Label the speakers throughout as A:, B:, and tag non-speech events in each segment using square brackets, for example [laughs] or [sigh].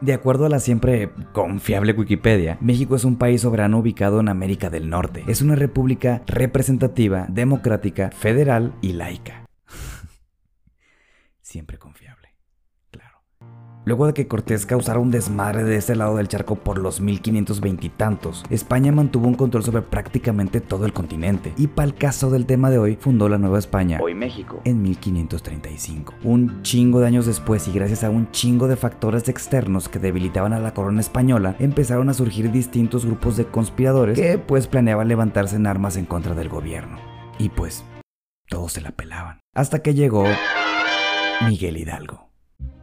A: De acuerdo a la siempre confiable Wikipedia, México es un país soberano ubicado en América del Norte. Es una república representativa, democrática, federal y laica. [laughs] siempre confiable. Luego de que Cortés causara un desmadre de este lado del charco por los 1520 y tantos, España mantuvo un control sobre prácticamente todo el continente y para el caso del tema de hoy fundó la Nueva España,
B: hoy México,
A: en 1535. Un chingo de años después y gracias a un chingo de factores externos que debilitaban a la corona española, empezaron a surgir distintos grupos de conspiradores que pues planeaban levantarse en armas en contra del gobierno. Y pues, todos se la pelaban. Hasta que llegó Miguel Hidalgo.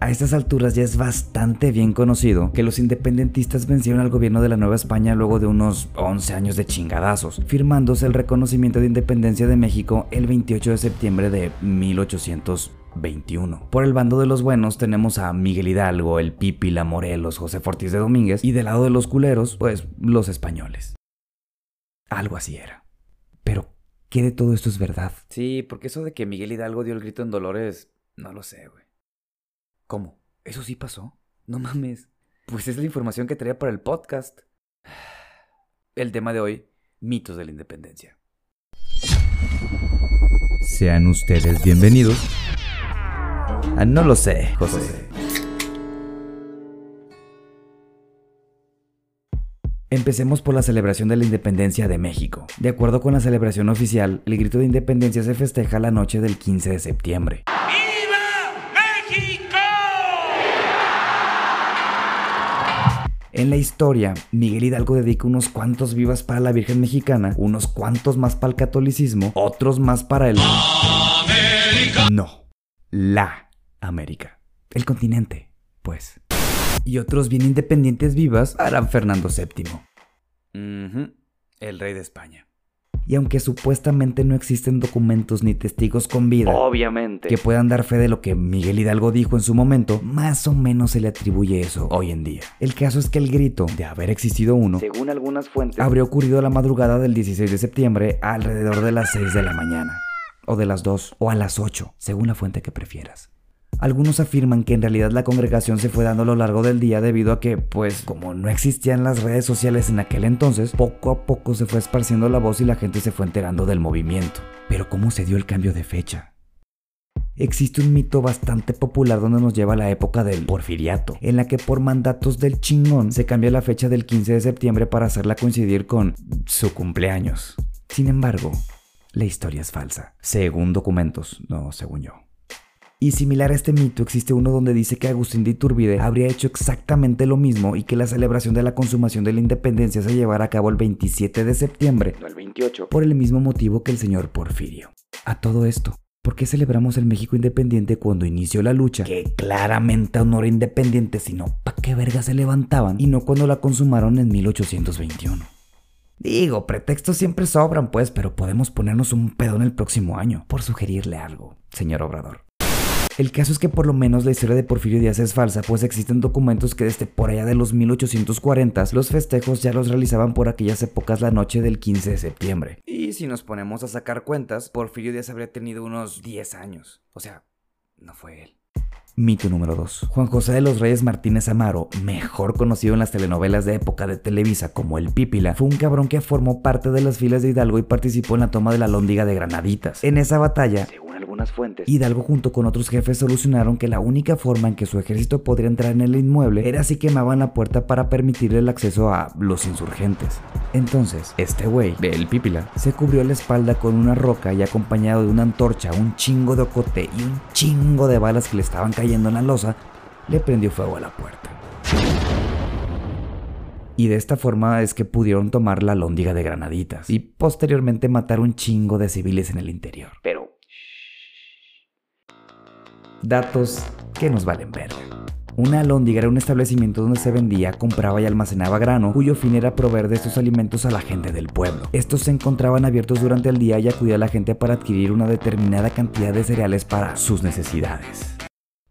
A: A estas alturas ya es bastante bien conocido que los independentistas vencieron al gobierno de la Nueva España luego de unos 11 años de chingadazos, firmándose el reconocimiento de independencia de México el 28 de septiembre de 1821. Por el bando de los buenos tenemos a Miguel Hidalgo, el Pipi, la Morelos, José Fortis de Domínguez y del lado de los culeros, pues los españoles. Algo así era. Pero, ¿qué de todo esto es verdad?
B: Sí, porque eso de que Miguel Hidalgo dio el grito en Dolores, no lo sé, güey.
A: ¿Cómo? ¿Eso sí pasó? No mames. Pues es la información que traía para el podcast. [sighs] El tema de hoy, mitos de la independencia. Sean ustedes bienvenidos. Ah, no lo sé, José. Empecemos por la celebración de la independencia de México. De acuerdo con la celebración oficial, el grito de independencia se festeja la noche del 15 de septiembre. En la historia, Miguel Hidalgo dedica unos cuantos vivas para la Virgen Mexicana, unos cuantos más para el catolicismo, otros más para el... América. No, la América. El continente, pues. Y otros bien independientes vivas para Fernando VII. El rey de España y aunque supuestamente no existen documentos ni testigos con vida,
B: obviamente,
A: que puedan dar fe de lo que Miguel Hidalgo dijo en su momento, más o menos se le atribuye eso hoy en día. El caso es que el grito, de haber existido uno,
B: según algunas fuentes,
A: habría ocurrido a la madrugada del 16 de septiembre alrededor de las 6 de la mañana, o de las 2, o a las 8, según la fuente que prefieras. Algunos afirman que en realidad la congregación se fue dando a lo largo del día debido a que, pues, como no existían las redes sociales en aquel entonces, poco a poco se fue esparciendo la voz y la gente se fue enterando del movimiento. Pero ¿cómo se dio el cambio de fecha? Existe un mito bastante popular donde nos lleva a la época del porfiriato, en la que por mandatos del chingón se cambia la fecha del 15 de septiembre para hacerla coincidir con su cumpleaños. Sin embargo, la historia es falsa, según documentos, no según yo. Y similar a este mito existe uno donde dice que Agustín de Iturbide habría hecho exactamente lo mismo y que la celebración de la consumación de la independencia se llevara a cabo el 27 de septiembre,
B: no el 28,
A: por el mismo motivo que el señor Porfirio. A todo esto, ¿por qué celebramos el México independiente cuando inició la lucha? Que claramente no era independiente, sino ¿pa' qué verga se levantaban? Y no cuando la consumaron en 1821. Digo, pretextos siempre sobran, pues, pero podemos ponernos un pedo en el próximo año, por sugerirle algo, señor Obrador. El caso es que por lo menos la historia de Porfirio Díaz es falsa, pues existen documentos que desde por allá de los 1840 los festejos ya los realizaban por aquellas épocas la noche del 15 de septiembre. Y si nos ponemos a sacar cuentas, Porfirio Díaz habría tenido unos 10 años. O sea, no fue él. Mito número 2. Juan José de los Reyes Martínez Amaro, mejor conocido en las telenovelas de época de Televisa como el Pípila, fue un cabrón que formó parte de las filas de Hidalgo y participó en la toma de la Lóndiga de Granaditas. En esa batalla,
B: algunas fuentes.
A: Hidalgo junto con otros jefes solucionaron que la única forma en que su ejército podría entrar en el inmueble era si quemaban la puerta para permitirle el acceso a los insurgentes. Entonces, este güey, el pípila, se cubrió la espalda con una roca y acompañado de una antorcha, un chingo de ocote y un chingo de balas que le estaban cayendo en la losa, le prendió fuego a la puerta. Y de esta forma es que pudieron tomar la lóndiga de granaditas y posteriormente matar un chingo de civiles en el interior.
B: Pero
A: datos que nos valen ver. Una alóndiga era un establecimiento donde se vendía, compraba y almacenaba grano, cuyo fin era proveer de estos alimentos a la gente del pueblo. Estos se encontraban abiertos durante el día y acudía la gente para adquirir una determinada cantidad de cereales para sus necesidades.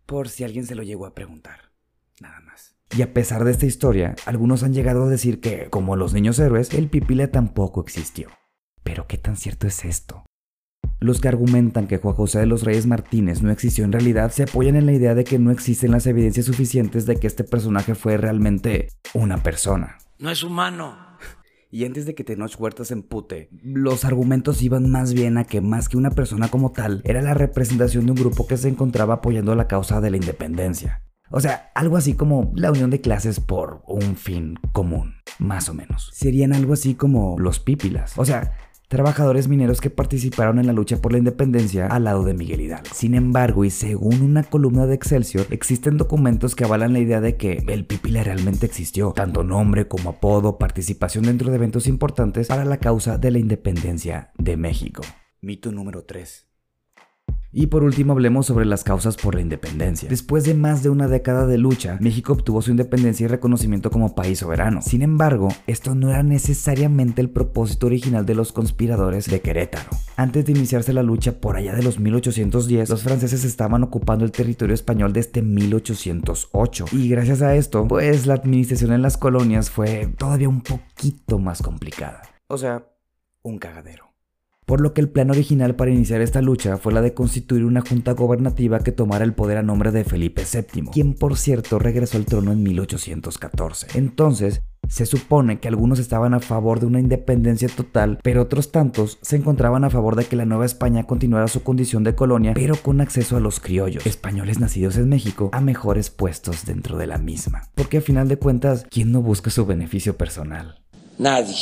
A: Por si alguien se lo llegó a preguntar. Nada más. Y a pesar de esta historia, algunos han llegado a decir que, como los niños héroes, el pipila tampoco existió. Pero ¿qué tan cierto es esto? Los que argumentan que Juan José de los Reyes Martínez no existió en realidad se apoyan en la idea de que no existen las evidencias suficientes de que este personaje fue realmente una persona.
C: No es humano.
A: Y antes de que Tenoch Huerta se empute, los argumentos iban más bien a que más que una persona como tal, era la representación de un grupo que se encontraba apoyando la causa de la independencia. O sea, algo así como la unión de clases por un fin común, más o menos. Serían algo así como los pípilas. O sea, trabajadores mineros que participaron en la lucha por la independencia al lado de Miguel Hidalgo. Sin embargo, y según una columna de Excelsior, existen documentos que avalan la idea de que el Pípila realmente existió, tanto nombre como apodo, participación dentro de eventos importantes para la causa de la independencia de México. Mito número 3. Y por último hablemos sobre las causas por la independencia. Después de más de una década de lucha, México obtuvo su independencia y reconocimiento como país soberano. Sin embargo, esto no era necesariamente el propósito original de los conspiradores de Querétaro. Antes de iniciarse la lucha por allá de los 1810, los franceses estaban ocupando el territorio español desde 1808. Y gracias a esto, pues la administración en las colonias fue todavía un poquito más complicada. O sea, un cagadero por lo que el plan original para iniciar esta lucha fue la de constituir una junta gobernativa que tomara el poder a nombre de Felipe VII, quien por cierto regresó al trono en 1814. Entonces, se supone que algunos estaban a favor de una independencia total, pero otros tantos se encontraban a favor de que la Nueva España continuara su condición de colonia, pero con acceso a los criollos, españoles nacidos en México, a mejores puestos dentro de la misma. Porque a final de cuentas, ¿quién no busca su beneficio personal?
C: Nadie.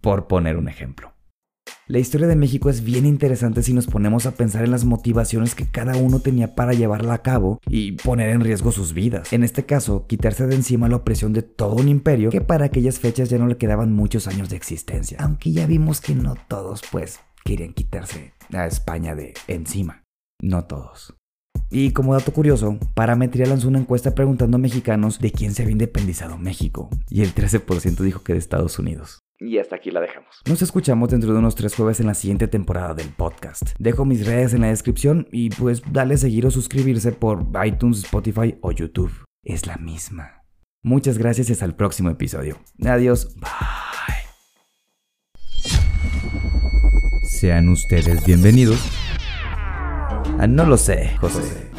A: Por poner un ejemplo. La historia de México es bien interesante si nos ponemos a pensar en las motivaciones que cada uno tenía para llevarla a cabo y poner en riesgo sus vidas. En este caso, quitarse de encima la opresión de todo un imperio que para aquellas fechas ya no le quedaban muchos años de existencia. Aunque ya vimos que no todos, pues, querían quitarse a España de encima. No todos. Y como dato curioso, Parametría lanzó una encuesta preguntando a mexicanos de quién se había independizado México, y el 13% dijo que de Estados Unidos.
B: Y hasta aquí la dejamos.
A: Nos escuchamos dentro de unos tres jueves en la siguiente temporada del podcast. Dejo mis redes en la descripción y pues dale seguir o suscribirse por iTunes, Spotify o YouTube. Es la misma. Muchas gracias y hasta el próximo episodio. Adiós. Bye. Sean ustedes bienvenidos. Ah, no lo sé, José.